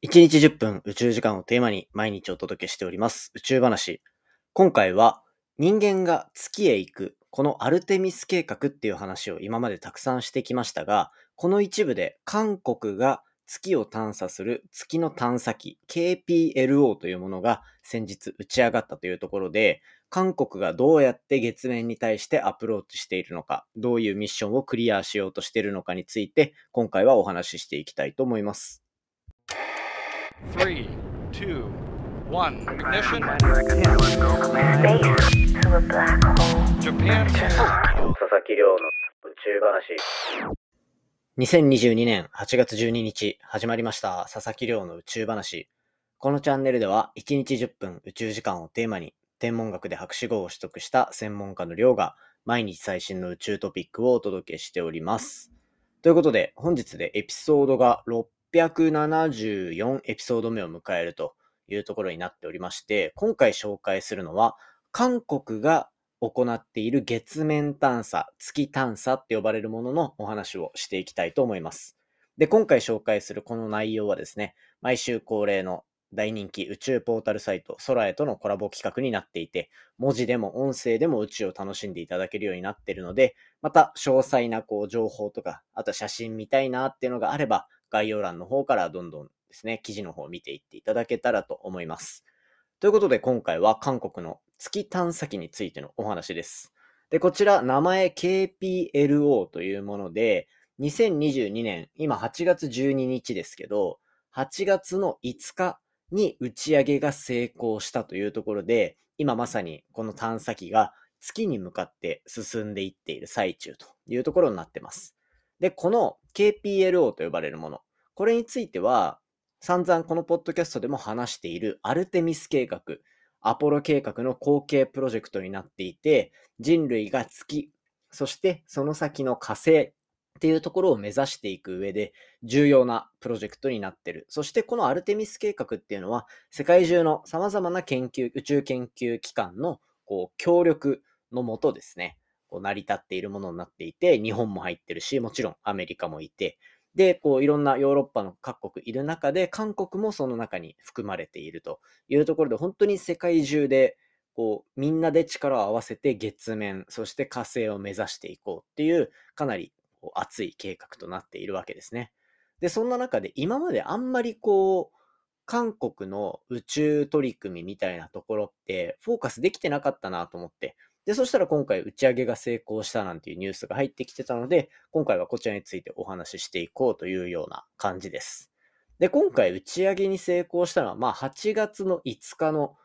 1日10分宇宙時間をテーマに毎日お届けしております宇宙話。今回は人間が月へ行くこのアルテミス計画っていう話を今までたくさんしてきましたが、この一部で韓国が月を探査する月の探査機 KPLO というものが先日打ち上がったというところで、韓国がどうやって月面に対してアプローチしているのか、どういうミッションをクリアしようとしているのかについて、今回はお話ししていきたいと思います。3, 2, 1, ignition. Japan. 佐々木亮の宇宙話。2022年8月12日始まりました佐々木亮の宇宙話。このチャンネルでは1日10分宇宙時間をテーマに天文学で博士号を取得した専門家の亮が毎日最新の宇宙トピックをお届けしております。ということで本日でエピソードが674エピソード目を迎えるというところになっておりまして、今回紹介するのは、韓国が行っている月面探査、月探査って呼ばれるもののお話をしていきたいと思います。で、今回紹介するこの内容はですね、毎週恒例の大人気宇宙ポータルサイト、空へとのコラボ企画になっていて、文字でも音声でも宇宙を楽しんでいただけるようになっているので、また詳細なこう情報とか、あと写真見たいなっていうのがあれば、概要欄の方からどんどんですね、記事の方を見ていっていただけたらと思います。ということで今回は韓国の月探査機についてのお話です。で、こちら名前 KPLO というもので、2022年、今8月12日ですけど、8月の5日に打ち上げが成功したというところで、今まさにこの探査機が月に向かって進んでいっている最中というところになってます。で、この KPLO と呼ばれるもの、これについては、散々このポッドキャストでも話しているアルテミス計画、アポロ計画の後継プロジェクトになっていて、人類が月、そしてその先の火星っていうところを目指していく上で重要なプロジェクトになってる。そしてこのアルテミス計画っていうのは世界中の様々な研究、宇宙研究機関のこう協力のもとですね、こう成り立っているものになっていて、日本も入ってるし、もちろんアメリカもいて、で、こういろんなヨーロッパの各国いる中で、韓国もその中に含まれているというところで、本当に世界中で、こう、みんなで力を合わせて月面、そして火星を目指していこうっていう、かなりこう熱い計画となっているわけですね。で、そんな中で今まであんまりこう、韓国の宇宙取り組みみたいなところってフォーカスできてなかったなと思って、で、そしたら今回打ち上げが成功したなんていうニュースが入ってきてたので、今回はこちらについてお話ししていこうというような感じです。で、今回打ち上げに成功したのは、まあ8月の5日の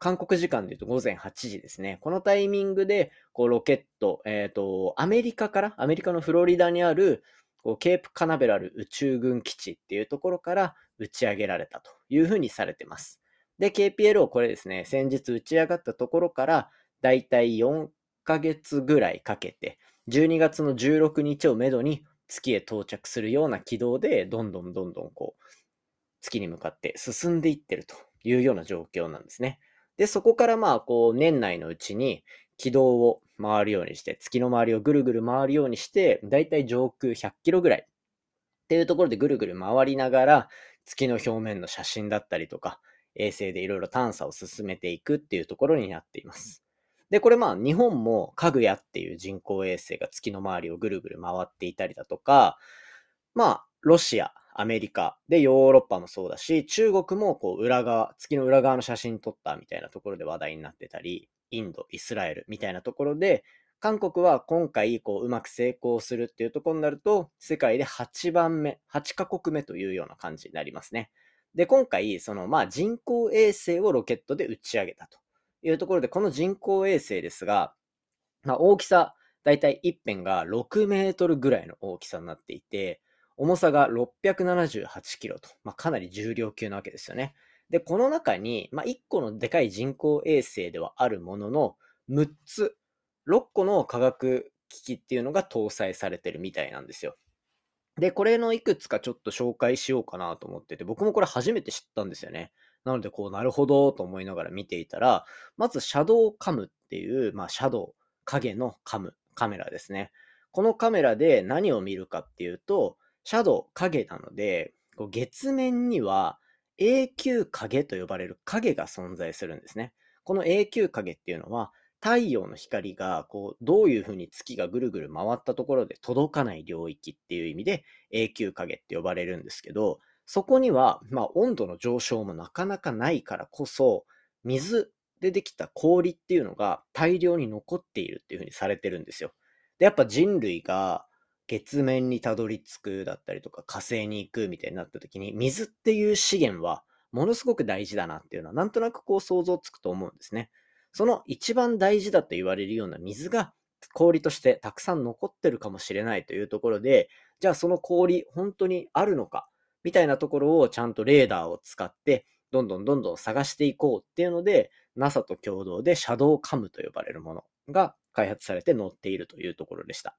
韓国時間で言うと午前8時ですね。このタイミングで、こうロケット、えっ、ー、と、アメリカから、アメリカのフロリダにある、こうケープカナベラル宇宙軍基地っていうところから打ち上げられたというふうにされてます。で、KPL をこれですね、先日打ち上がったところから、だいたい4ヶ月ぐらいかけて、12月の16日をめどに月へ到着するような軌道で、どんどんどんどんこう、月に向かって進んでいってるというような状況なんですね。で、そこからまあ、こう、年内のうちに軌道を回るようにして、月の周りをぐるぐる回るようにして、だいたい上空100キロぐらいっていうところでぐるぐる回りながら、月の表面の写真だったりとか、衛星でいろいろ探査を進めていくっていうところになっています。で、これまあ日本もかぐやっていう人工衛星が月の周りをぐるぐる回っていたりだとか、まあロシア、アメリカでヨーロッパもそうだし、中国もこう裏側、月の裏側の写真撮ったみたいなところで話題になってたり、インド、イスラエルみたいなところで、韓国は今回こううまく成功するっていうところになると、世界で8番目、8カ国目というような感じになりますね。で、今回、そのまあ人工衛星をロケットで打ち上げたと。いうところで、この人工衛星ですが、まあ、大きさ、だいたい一辺が6メートルぐらいの大きさになっていて、重さが678キロと、まあ、かなり重量級なわけですよね。で、この中に、まあ、1個のでかい人工衛星ではあるものの、6つ、6個の科学機器っていうのが搭載されてるみたいなんですよ。で、これのいくつかちょっと紹介しようかなと思ってて、僕もこれ初めて知ったんですよね。なので、こう、なるほどと思いながら見ていたら、まず、シャドウカムっていう、まあ、シャドウ、影のカム、カメラですね。このカメラで何を見るかっていうと、シャドウ、影なので、こう月面には永久影と呼ばれる影が存在するんですね。この永久影っていうのは、太陽の光がこうどういうふうに月がぐるぐる回ったところで届かない領域っていう意味で永久影って呼ばれるんですけど、そこには、まあ、温度の上昇もなかなかないからこそ、水でできた氷っていうのが大量に残っているっていうふうにされてるんですよ。で、やっぱ人類が月面にたどり着くだったりとか火星に行くみたいになった時に、水っていう資源はものすごく大事だなっていうのはなんとなくこう想像つくと思うんですね。その一番大事だと言われるような水が氷としてたくさん残ってるかもしれないというところで、じゃあその氷本当にあるのかみたいなところをちゃんとレーダーを使ってどんどんどんどん探していこうっていうので、NASA と共同でシャドウカムと呼ばれるものが開発されて載っているというところでした。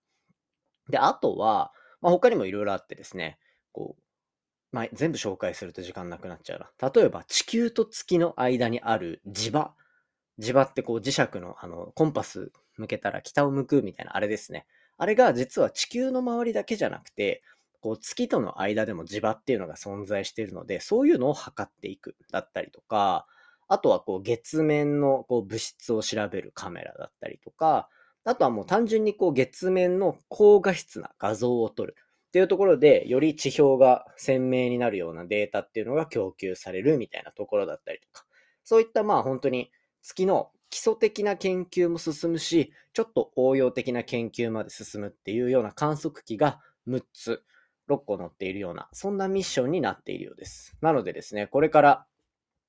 で、あとは、まあ、他にもいろいろあってですね、こう、まあ、全部紹介すると時間なくなっちゃうな。例えば、地球と月の間にある磁場。磁場ってこう磁石のあのコンパス向けたら北を向くみたいなあれですね。あれが実は地球の周りだけじゃなくて、こう月との間でも磁場っていうのが存在しているので、そういうのを測っていくだったりとか、あとはこう月面のこう物質を調べるカメラだったりとか、あとはもう単純にこう月面の高画質な画像を撮るっていうところで、より地表が鮮明になるようなデータっていうのが供給されるみたいなところだったりとか、そういったまあ本当に月の基礎的な研究も進むし、ちょっと応用的な研究まで進むっていうような観測機が6つ、6個載っているような、そんなミッションになっているようです。なのでですね、これから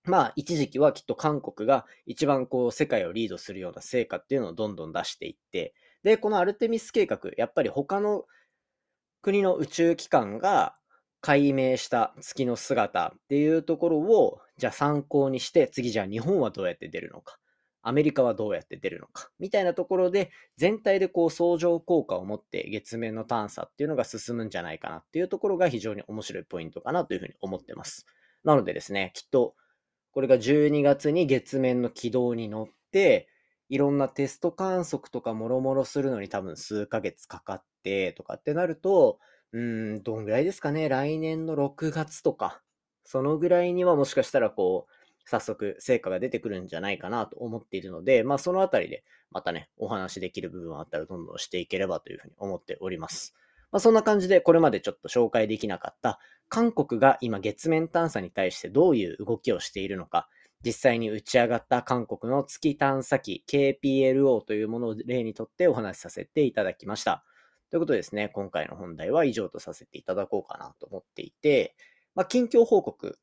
まあ、一時期はきっと韓国が一番こう、世界をリードするような成果っていうのをどんどん出していって、で、このアルテミス計画、やっぱり他の国の宇宙機関が解明した月の姿っていうところを、じゃあ参考にして、次じゃあ日本はどうやって出るのか、アメリカはどうやって出るのか、みたいなところで、全体でこう相乗効果を持って月面の探査っていうのが進むんじゃないかなっていうところが非常に面白いポイントかなというふうに思ってます。なのでですね、きっとこれが12月に月面の軌道に乗って、いろんなテスト観測とかもろもろするのに多分数ヶ月かかってとかってなると、うん、どんぐらいですかね、来年の6月とか、そのぐらいにはもしかしたらこう、早速成果が出てくるんじゃないかなと思っているので、まあそのあたりでまたね、お話しできる部分あったらどんどんしていければというふうに思っております。まあそんな感じでこれまでちょっと紹介できなかった韓国が今月面探査に対してどういう動きをしているのか、実際に打ち上がった韓国の月探査機 KPLO というものを例にとってお話しさせていただきました。ということでですね、今回の本題は以上とさせていただこうかなと思っていて、まあ、近況報告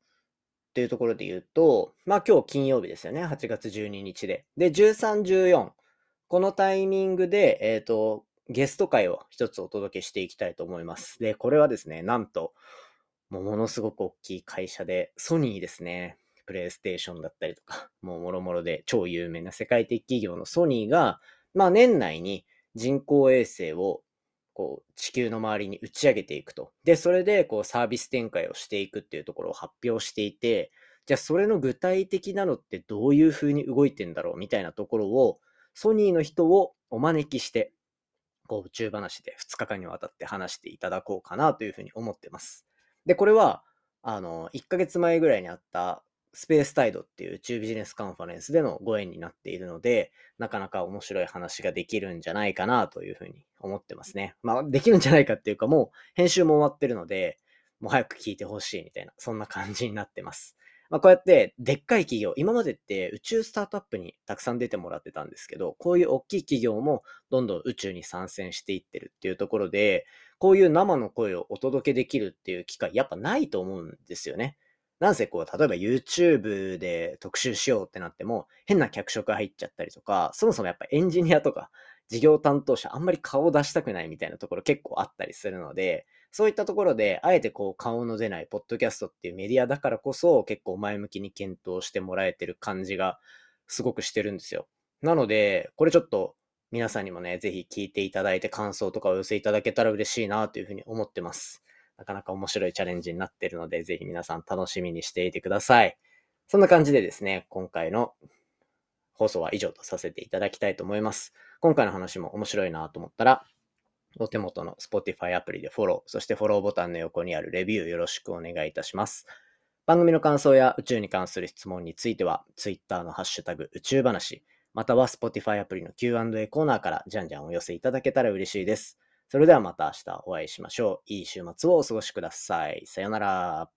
というところで言うと、まあ今日金曜日ですよね、8月12日で。で、13、14、このタイミングで、えっ、ー、と、ゲスト会を一つお届けしていきたいと思います。で、これはですね、なんと、もものすごく大きい会社で、ソニーですね。プレイステーションだったりとか、もうもろもろで超有名な世界的企業のソニーが、まあ年内に人工衛星をこう地球の周りに打ち上げていくと。で、それでこうサービス展開をしていくっていうところを発表していて、じゃあそれの具体的なのってどういうふうに動いてんだろうみたいなところを、ソニーの人をお招きして、こう宇宙話で2日間にわたって話していただこうかなというふうに思ってます。で、これは、あの、1ヶ月前ぐらいにあったスペースタイドっていう宇宙ビジネスカンファレンスでのご縁になっているので、なかなか面白い話ができるんじゃないかなというふうに思ってますね。まあ、できるんじゃないかっていうか、もう編集も終わってるので、もう早く聞いてほしいみたいな、そんな感じになってます。まあ、こうやってでっかい企業、今までって宇宙スタートアップにたくさん出てもらってたんですけど、こういう大きい企業もどんどん宇宙に参戦していってるっていうところで、こういう生の声をお届けできるっていう機会、やっぱないと思うんですよね。なんせこう、例えば YouTube で特集しようってなっても、変な脚色入っちゃったりとか、そもそもやっぱエンジニアとか事業担当者あんまり顔を出したくないみたいなところ結構あったりするので、そういったところで、あえてこう顔の出ないポッドキャストっていうメディアだからこそ結構前向きに検討してもらえてる感じがすごくしてるんですよ。なので、これちょっと皆さんにもね、ぜひ聞いていただいて感想とかお寄せいただけたら嬉しいなというふうに思ってます。なかなか面白いチャレンジになっているので、ぜひ皆さん楽しみにしていてください。そんな感じでですね、今回の放送は以上とさせていただきたいと思います。今回の話も面白いなと思ったら、お手元の Spotify アプリでフォロー、そしてフォローボタンの横にあるレビューよろしくお願いいたします。番組の感想や宇宙に関する質問については、Twitter のハッシュタグ宇宙話、または Spotify アプリの Q&A コーナーからじゃんじゃんお寄せいただけたら嬉しいです。それではまた明日お会いしましょう。いい週末をお過ごしください。さよなら。